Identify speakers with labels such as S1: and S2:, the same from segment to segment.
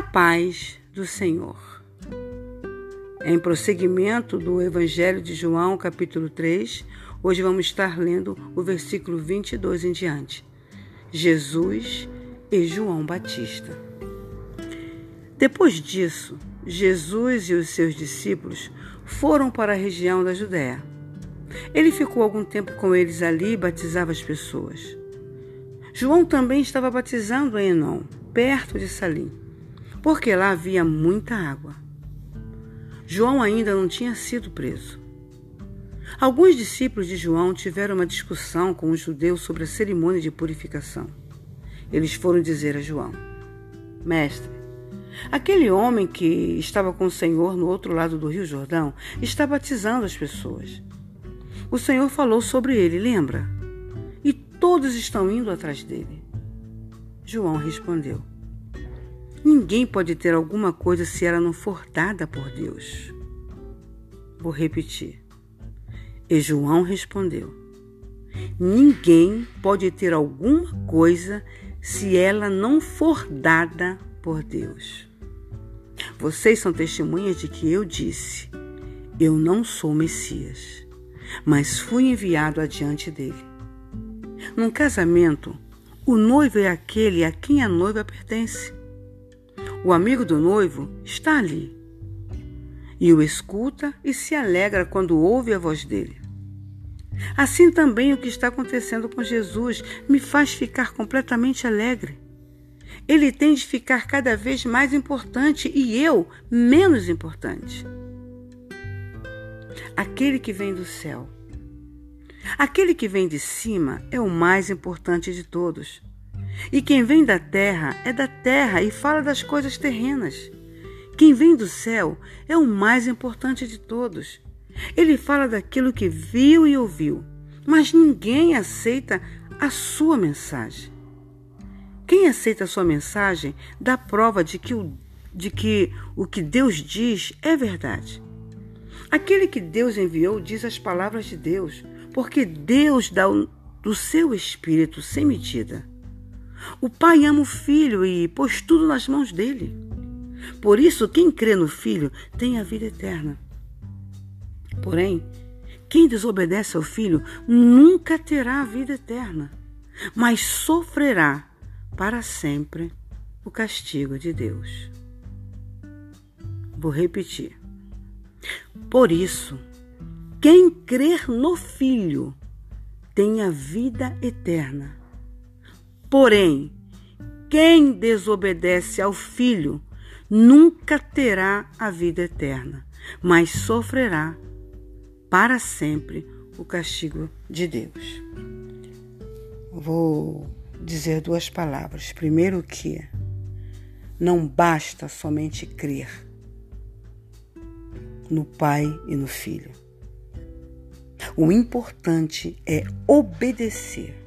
S1: paz do Senhor. Em prosseguimento do Evangelho de João, capítulo 3, hoje vamos estar lendo o versículo 22 em diante. Jesus e João Batista. Depois disso, Jesus e os seus discípulos foram para a região da Judéia. Ele ficou algum tempo com eles ali e batizava as pessoas. João também estava batizando em Enon, perto de Salim porque lá havia muita água. João ainda não tinha sido preso. Alguns discípulos de João tiveram uma discussão com os judeus sobre a cerimônia de purificação. Eles foram dizer a João: Mestre, aquele homem que estava com o Senhor no outro lado do Rio Jordão está batizando as pessoas. O Senhor falou sobre ele, lembra? E todos estão indo atrás dele. João respondeu: Ninguém pode ter alguma coisa se ela não for dada por Deus. Vou repetir. E João respondeu: Ninguém pode ter alguma coisa se ela não for dada por Deus. Vocês são testemunhas de que eu disse: Eu não sou Messias, mas fui enviado adiante dele. Num casamento, o noivo é aquele a quem a noiva pertence. O amigo do noivo está ali e o escuta e se alegra quando ouve a voz dele. Assim também o que está acontecendo com Jesus me faz ficar completamente alegre. Ele tem de ficar cada vez mais importante e eu menos importante. Aquele que vem do céu. Aquele que vem de cima é o mais importante de todos. E quem vem da terra é da terra e fala das coisas terrenas. Quem vem do céu é o mais importante de todos. Ele fala daquilo que viu e ouviu, mas ninguém aceita a sua mensagem. Quem aceita a sua mensagem dá prova de que o, de que o que Deus diz é verdade. Aquele que Deus enviou diz as palavras de Deus, porque Deus dá o, do seu espírito sem medida. O Pai ama o Filho e pôs tudo nas mãos dele. Por isso, quem crê no Filho tem a vida eterna. Porém, quem desobedece ao Filho nunca terá a vida eterna, mas sofrerá para sempre o castigo de Deus. Vou repetir. Por isso, quem crer no Filho tem a vida eterna Porém, quem desobedece ao Filho nunca terá a vida eterna, mas sofrerá para sempre o castigo de Deus. Vou dizer duas palavras. Primeiro que não basta somente crer no Pai e no Filho. O importante é obedecer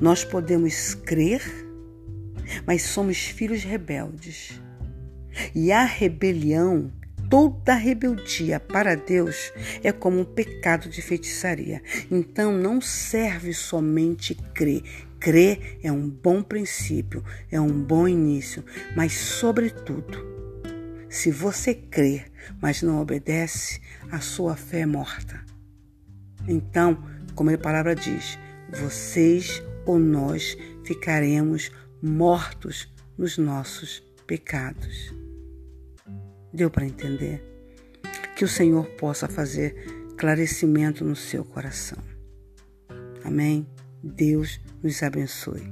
S1: nós podemos crer, mas somos filhos rebeldes. E a rebelião, toda rebeldia para Deus é como um pecado de feitiçaria. Então não serve somente crer. Crer é um bom princípio, é um bom início, mas, sobretudo, se você crer, mas não obedece, a sua fé é morta. Então, como a palavra diz, vocês ou nós ficaremos mortos nos nossos pecados. Deu para entender? Que o Senhor possa fazer clarecimento no seu coração. Amém? Deus nos abençoe.